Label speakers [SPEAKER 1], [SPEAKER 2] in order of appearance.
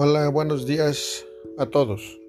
[SPEAKER 1] Hola, buenos días a todos.